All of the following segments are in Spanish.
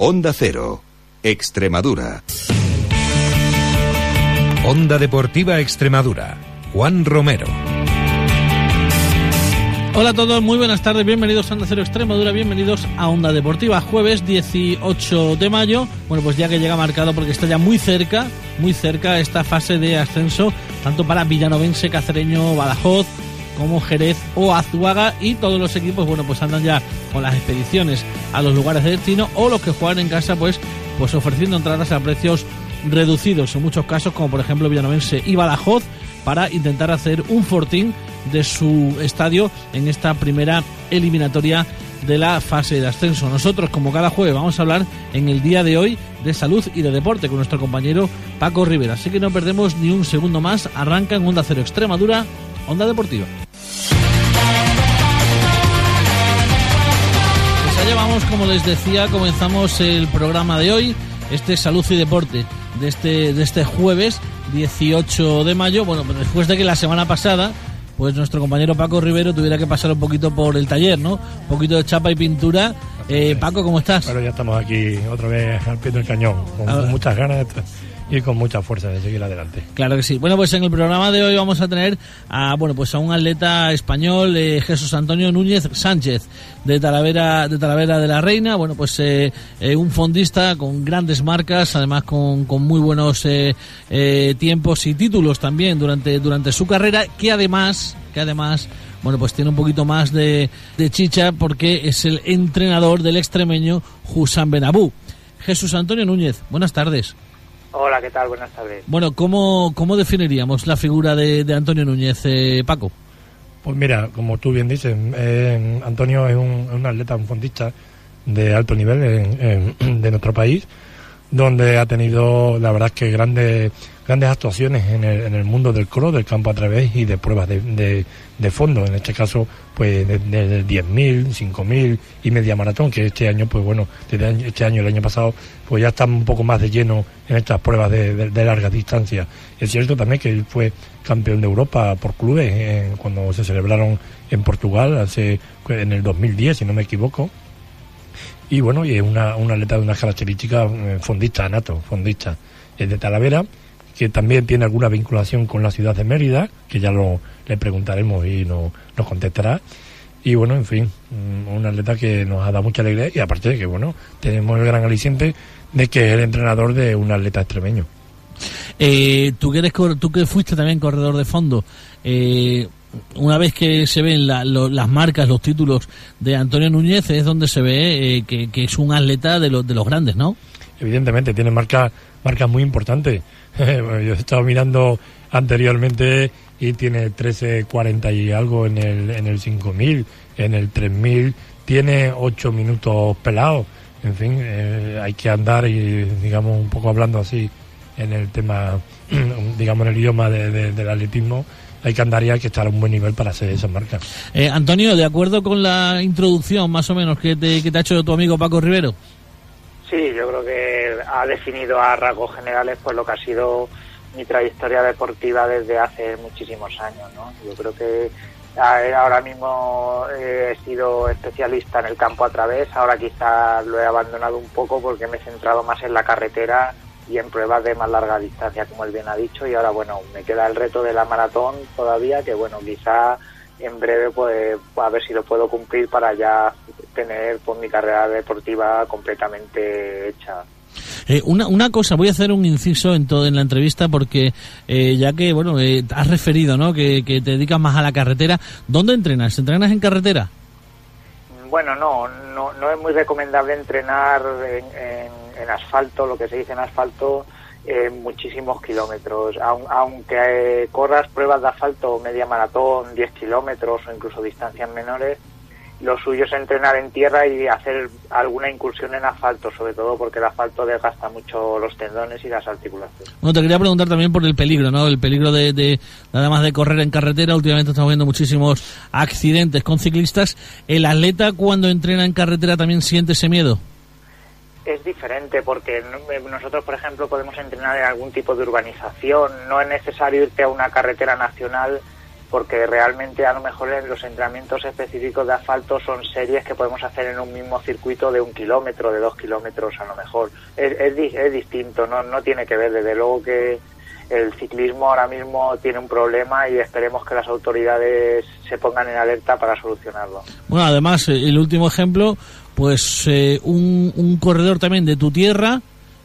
Onda Cero, Extremadura. Onda Deportiva Extremadura. Juan Romero. Hola a todos, muy buenas tardes, bienvenidos a Onda Cero Extremadura, bienvenidos a Onda Deportiva, jueves 18 de mayo, bueno pues ya que llega marcado porque está ya muy cerca, muy cerca esta fase de ascenso, tanto para Villanovense, Cacereño, Badajoz, como Jerez o Azuaga y todos los equipos, bueno, pues andan ya con las expediciones a los lugares de destino o los que juegan en casa, pues, pues ofreciendo entradas a precios reducidos en muchos casos, como por ejemplo Villanovense y Badajoz, para intentar hacer un fortín de su estadio en esta primera eliminatoria de la fase de ascenso. Nosotros, como cada jueves, vamos a hablar en el día de hoy de salud y de deporte con nuestro compañero Paco Rivera. Así que no perdemos ni un segundo más. Arranca en Onda Cero Extremadura, Onda Deportiva. Allá vamos, como les decía, comenzamos el programa de hoy, este Salud y Deporte de este, de este jueves 18 de mayo. Bueno, después de que la semana pasada pues nuestro compañero Paco Rivero tuviera que pasar un poquito por el taller, ¿no? Un poquito de chapa y pintura. Eh, Paco, ¿cómo estás? Bueno, ya estamos aquí otra vez al pie del cañón, con, A ver. con muchas ganas y con mucha fuerza de seguir adelante. Claro que sí. Bueno, pues en el programa de hoy vamos a tener a bueno pues a un atleta español, eh, Jesús Antonio Núñez Sánchez, de Talavera, de Talavera de la Reina. Bueno, pues eh, eh, un fondista con grandes marcas, además con, con muy buenos eh, eh, tiempos y títulos también durante, durante su carrera, que además, que además bueno, pues tiene un poquito más de, de chicha porque es el entrenador del extremeño Husam Benabú. Jesús Antonio Núñez, buenas tardes. Hola, ¿qué tal? Buenas tardes. Bueno, ¿cómo, cómo definiríamos la figura de, de Antonio Núñez, eh, Paco? Pues mira, como tú bien dices, eh, Antonio es un, atleta, un fondista de alto nivel en- en- de nuestro país, donde ha tenido, la verdad, es que grandes grandes actuaciones en el, en el mundo del cross, del campo a través y de pruebas de, de, de fondo. En este caso, pues de, de 10.000, 5.000 y media maratón, que este año, pues bueno, desde este año, el año pasado, pues ya están un poco más de lleno en estas pruebas de, de, de larga distancia. Es cierto también que él fue campeón de Europa por clubes eh, cuando se celebraron en Portugal hace en el 2010, si no me equivoco. Y bueno, y es una, una atleta de unas características eh, fondista, nato, fondista. Es de Talavera, que también tiene alguna vinculación con la ciudad de Mérida, que ya lo le preguntaremos y no, nos contestará. Y bueno, en fin, mm, un atleta que nos ha dado mucha alegría y aparte de que, bueno, tenemos el gran aliciente de que es el entrenador de un atleta extremeño. Eh, tú, que eres, tú que fuiste también corredor de fondo, eh, una vez que se ven lo- las marcas, los títulos de Antonio Núñez, es donde se ve eh, que, que es un atleta de los, de los grandes, ¿no? Evidentemente tiene marcas marcas muy importantes yo he estado mirando anteriormente y tiene 13.40 y algo en el en el 5000 en el 3000 tiene 8 minutos pelados en fin eh, hay que andar y digamos un poco hablando así en el tema digamos en el idioma de- de- del atletismo hay que andar y hay que estar a un buen nivel para hacer esas marcas Eh, Antonio, de acuerdo con la introducción más o menos que te, que te ha hecho tu amigo Paco Rivero. Sí, yo creo que ha definido a rasgos generales pues lo que ha sido mi trayectoria deportiva desde hace muchísimos años, ¿no? Yo creo que ahora mismo eh, he sido especialista en el campo a través, ahora quizás lo he abandonado un poco porque me he centrado más en la carretera y en pruebas de más larga distancia, como él bien ha dicho, y ahora bueno, me queda el reto de la maratón todavía, que bueno, quizá en breve pues a ver si lo puedo cumplir para ya tener pues mi carrera deportiva completamente hecha. Eh, una, una cosa, voy a hacer un inciso en todo en la entrevista porque eh, ya que bueno eh, has referido ¿no? que, que te dedicas más a la carretera, ¿dónde entrenas? ¿Entrenas en carretera? Bueno, no, no, no es muy recomendable entrenar en, en- en asfalto, lo que se dice en asfalto, muchísimos kilómetros. Aun- aunque eh, corras pruebas de asfalto, media maratón, 10 kilómetros o incluso distancias menores, lo suyo es entrenar en tierra y hacer alguna incursión en asfalto, sobre todo porque el asfalto desgasta mucho los tendones y las articulaciones. Bueno, te quería preguntar también por el peligro, ¿no? El peligro de, de nada más de correr en carretera. Últimamente estamos viendo muchísimos accidentes con ciclistas. ¿El atleta cuando entrena en carretera también siente ese miedo? es diferente porque no- nosotros, por ejemplo, podemos entrenar en algún tipo de urbanización. No es necesario irte a una carretera nacional porque realmente a lo mejor los entrenamientos específicos de asfalto son series que podemos hacer en un mismo circuito de un kilómetro, de dos kilómetros a lo mejor. Es, es, es distinto, no, no tiene que ver, desde luego que el ciclismo ahora mismo tiene un problema y esperemos que las autoridades se pongan en alerta para solucionarlo. Bueno, además, eh, el último ejemplo, pues eh, un, un corredor también de tu tierra,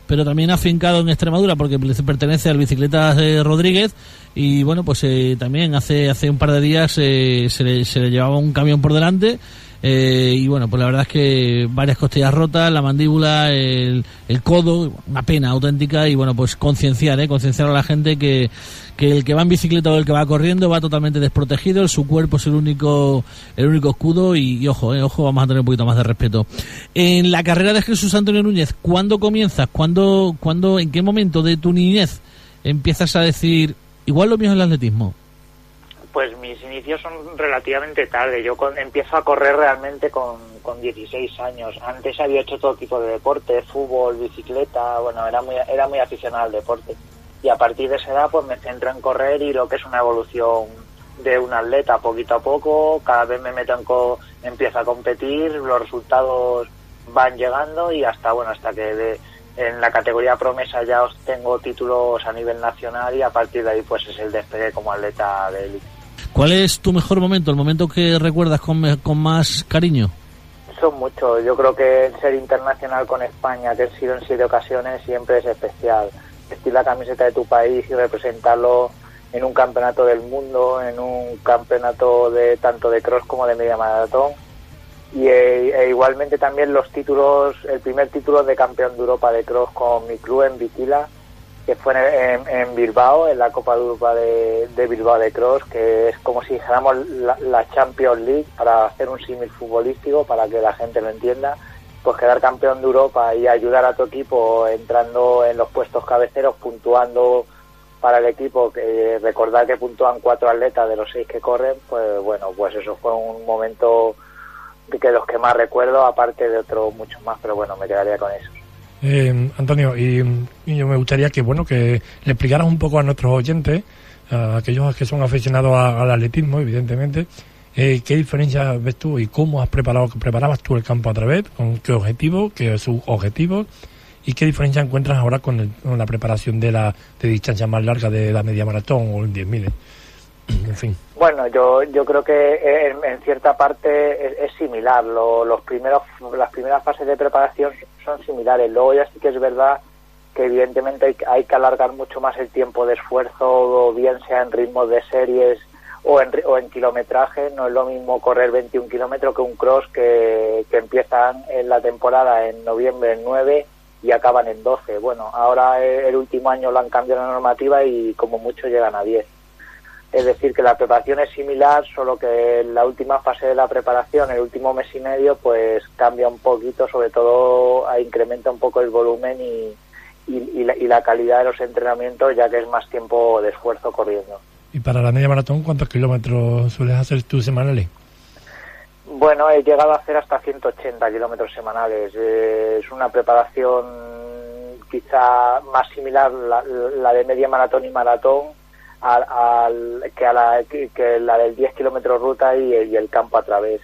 pero también afincado en Extremadura porque pertenece al Bicicletas Rodríguez y bueno pues eh, también hace hace un par de días eh, se, le, se le llevaba un camión por delante eh, y bueno, pues la verdad es que varias costillas rotas, la mandíbula, el, el codo, una pena auténtica y bueno, pues concienciar, ¿eh? concienciar a la gente que, que el que va en bicicleta o el que va corriendo va totalmente desprotegido, su cuerpo es el único el único escudo y, ojo, eh, ojo, vamos a tener un poquito más de respeto. En la carrera de Jesús Antonio Núñez, ¿cuándo comienzas? ¿Cuándo, cuándo, en qué momento de tu niñez empiezas a decir, igual lo mío es el atletismo? Pues mis inicios son relativamente tarde. Yo empiezo a correr realmente con, con 16 años. Antes había hecho todo tipo de deporte, fútbol, bicicleta, bueno, era muy, era muy aficionado al deporte. Y a partir de esa edad pues me centro en correr y lo que es una evolución de un atleta poquito a poco, cada vez me meto en co empiezo a competir, los resultados van llegando y hasta bueno, hasta que de, en la categoría promesa ya os tengo títulos a nivel nacional y a partir de ahí pues es el despegue como atleta de élite. ¿Cuál es tu mejor momento, el momento que recuerdas con, con más cariño? Son muchos. Yo creo que el ser internacional con España, que he sido en siete ocasiones, siempre es especial. Vestir la camiseta de tu país y representarlo en un campeonato del mundo, en un campeonato de tanto de cross como de media maratón. Y e, e igualmente también los títulos, el primer título de campeón de Europa de cross con mi club en Viquila, que fue en, en, Bilbao, en la Copa de Europa de, de, Bilbao de Cross, que es como si dijéramos la, la Champions League, para hacer un símil futbolístico, para que la gente lo entienda, pues quedar campeón de Europa y ayudar a tu equipo entrando en los puestos cabeceros, puntuando para el equipo, que recordar que puntúan cuatro atletas de los seis que corren, pues bueno, pues eso fue un momento que los que más recuerdo, aparte de otros muchos más, pero bueno, me quedaría con eso. Eh, Antonio, y, yo me gustaría que bueno que le explicaras un poco a nuestros oyentes, a aquellos que son aficionados a, al atletismo, evidentemente, eh, qué diferencia ves tú y cómo has preparado, preparabas tú el campo a través, con qué objetivo, qué sus objetivos y qué diferencia encuentras ahora con, el, con la preparación de la de distancia más larga de la media maratón o el 10.000. En fin. Bueno, yo, yo creo que en, cierta parte es, similar. Lo, los primeros, las primeras fases de preparación son similares. Luego ya sí que es verdad que evidentemente hay, hay que alargar mucho más el tiempo de esfuerzo, bien sea en ritmos de series o en, o en kilometraje. No es lo mismo correr 21 kilómetros que un cross que, que empiezan en la temporada en noviembre en 9 y acaban en 12. Bueno, ahora el último año lo han cambiado la normativa y como mucho llegan a 10. Es decir, que la preparación es similar, solo que en la última fase de la preparación, el último mes y medio, pues cambia un poquito, sobre todo incrementa un poco el volumen y, y, y, la, y, la, calidad de los entrenamientos, ya que es más tiempo de esfuerzo corriendo. ¿Y para la media maratón cuántos kilómetros sueles hacer tú semanales? Bueno, he llegado a hacer hasta 180 kilómetros semanales. Eh, es una preparación quizá más similar la, la de media maratón y maratón, al, que, a la, del 10 kilómetros ruta y, el campo a través.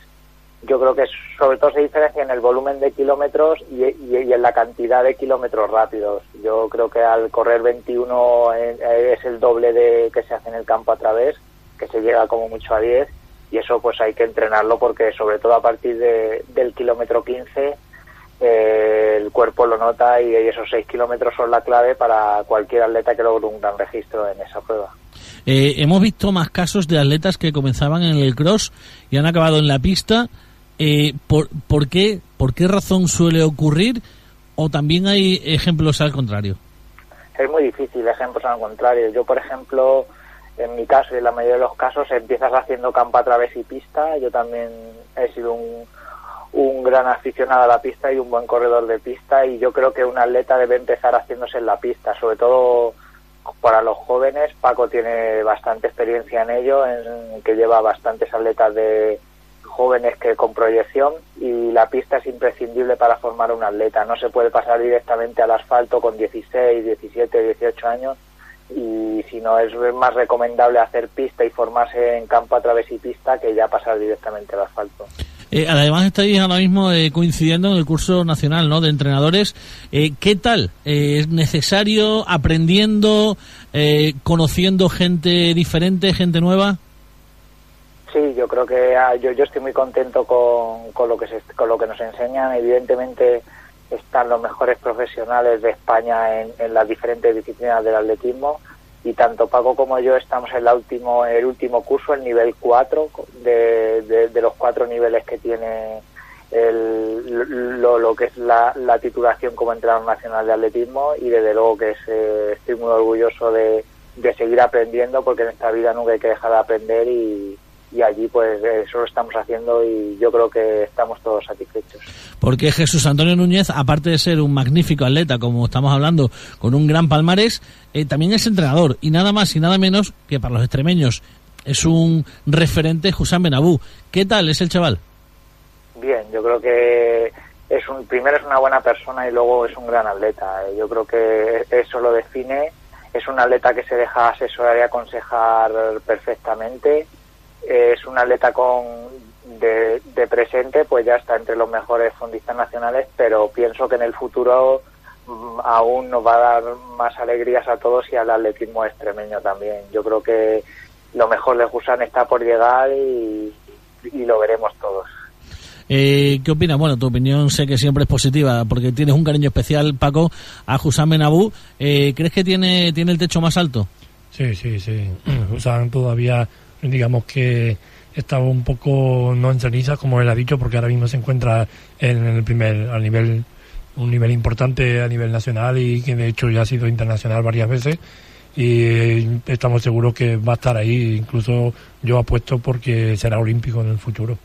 Yo creo que sobre todo se diferencia en el volumen de kilómetros y, y, en la cantidad de kilómetros rápidos. Yo creo que al correr 21 es el doble de que se hace en el campo a través, que se llega como mucho a 10 y eso pues hay que entrenarlo porque sobre todo a partir de, del kilómetro 15 eh, el cuerpo lo nota y esos 6 kilómetros son la clave para cualquier atleta que logre un gran registro en esa prueba. Eh, hemos visto más casos de atletas que comenzaban en el cross y han acabado en la pista. Eh, ¿por, ¿por, qué, ¿Por qué razón suele ocurrir? ¿O también hay ejemplos al contrario? Es muy difícil, ejemplos al contrario. Yo, por ejemplo, en mi caso y en la mayoría de los casos, empiezas haciendo campo a través y pista. Yo también he sido un, un gran aficionado a la pista y un buen corredor de pista y yo creo que un atleta debe empezar haciéndose en la pista, sobre todo para los jóvenes, Paco tiene bastante experiencia en ello, en que lleva bastantes atletas de jóvenes que con proyección y la pista es imprescindible para formar un atleta. No se puede pasar directamente al asfalto con 16, 17, 18 años y si no es más recomendable hacer pista y formarse en campo a través y pista que ya pasar directamente al asfalto. Eh, además estáis ahora mismo eh, coincidiendo en el curso nacional ¿no? de entrenadores. Eh, ¿Qué tal? ¿Es necesario aprendiendo, conociendo gente diferente, gente nueva? Sí, yo creo que ah, yo, yo estoy muy contento con, con, lo que se, con lo que nos enseñan. Evidentemente están los mejores profesionales de España en, las diferentes disciplinas del atletismo y tanto Paco como yo estamos en la último, el último curso, el nivel 4, de, de, los cuatro niveles que tiene el, lo, lo, que es la, la, titulación como entrenador nacional de atletismo y desde luego que eh, estoy muy orgulloso de, de seguir aprendiendo porque en esta vida nunca hay que dejar de aprender y, y allí pues eso lo estamos haciendo y yo creo que estamos todos satisfechos. Porque Jesús Antonio Núñez, aparte de ser un magnífico atleta, como estamos hablando, con un gran palmarés, eh, también es entrenador y nada más y nada menos que para los extremeños es un referente Benabú. ¿Qué tal es el chaval? Bien, yo creo que es un primero es una buena persona y luego es un gran atleta. Yo creo que eso lo define. Es un atleta que se deja asesorar y aconsejar perfectamente es un atleta con de, presente, pues ya está entre los mejores fondistas nacionales, pero pienso que en el futuro mm, aún nos va a dar más alegrías a todos y al atletismo extremeño también. Yo creo que lo mejor de Jusan está por llegar y, lo veremos todos. Eh, ¿Qué opinas? Bueno, tu opinión sé que siempre es positiva porque tienes un cariño especial, Paco, a Jusán Benabú. Eh, ¿Crees que tiene, tiene el techo más alto? Sí, sí, sí. Jusán todavía digamos que estaba un poco no en ceniza, como él ha dicho, porque ahora mismo se encuentra en el primer, a nivel, un nivel importante a nivel nacional y que de hecho ya ha sido internacional varias veces y estamos seguros que va a estar ahí, incluso yo apuesto porque será olímpico en el futuro.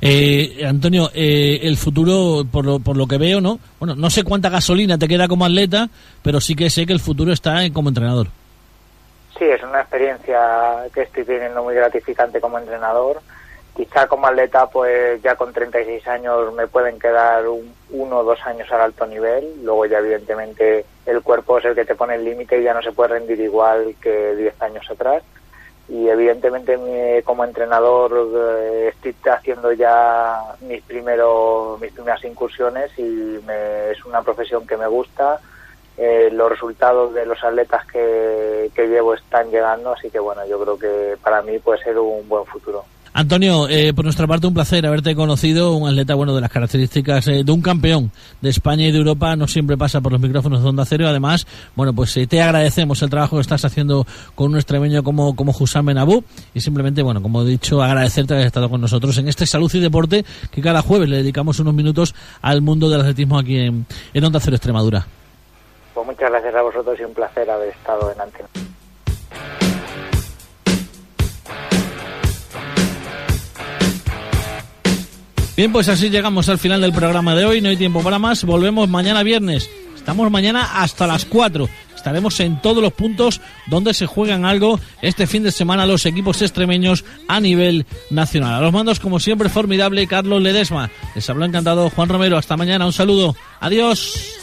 Eh, Antonio, eh, el futuro, por lo, por lo que veo, ¿no? Bueno, no sé cuánta gasolina te queda como atleta, pero sí que sé que el futuro está como entrenador. Sí, es una experiencia que estoy teniendo muy gratificante como entrenador. Quizá como atleta, pues ya con 36 años me pueden quedar uno o dos años al alto nivel. Luego ya evidentemente el cuerpo es el que te pone el límite y ya no se puede rendir igual que 10 años atrás. Y evidentemente como entrenador eh, estoy haciendo ya mis primeros mis primeras incursiones y me, es una profesión que me gusta eh, los resultados de los atletas que, llevo están llegando, así que bueno, yo creo que para mí puede ser un buen futuro. Antonio, eh, por nuestra parte un placer haberte conocido, un atleta bueno de las características eh, de un campeón de España y de Europa, no siempre pasa por los micrófonos de Onda Cero, además, bueno, pues te agradecemos el trabajo que estás haciendo con un extremeño como, como Husam Benabú y simplemente, bueno, como he dicho, agradecerte haber estado con nosotros en este Salud y Deporte que cada jueves le dedicamos unos minutos al mundo del atletismo aquí en, en Onda Cero Extremadura. Pues muchas gracias a vosotros y un placer haber estado en Antena. Bien, pues así llegamos al final del programa de hoy. No hay tiempo para más. Volvemos mañana viernes. Estamos mañana hasta las 4. Estaremos en todos los puntos donde se juegan algo este fin de semana los equipos extremeños a nivel nacional. A los mandos, como siempre, formidable Carlos Ledesma. Les habló encantado Juan Romero. Hasta mañana. Un saludo. Adiós.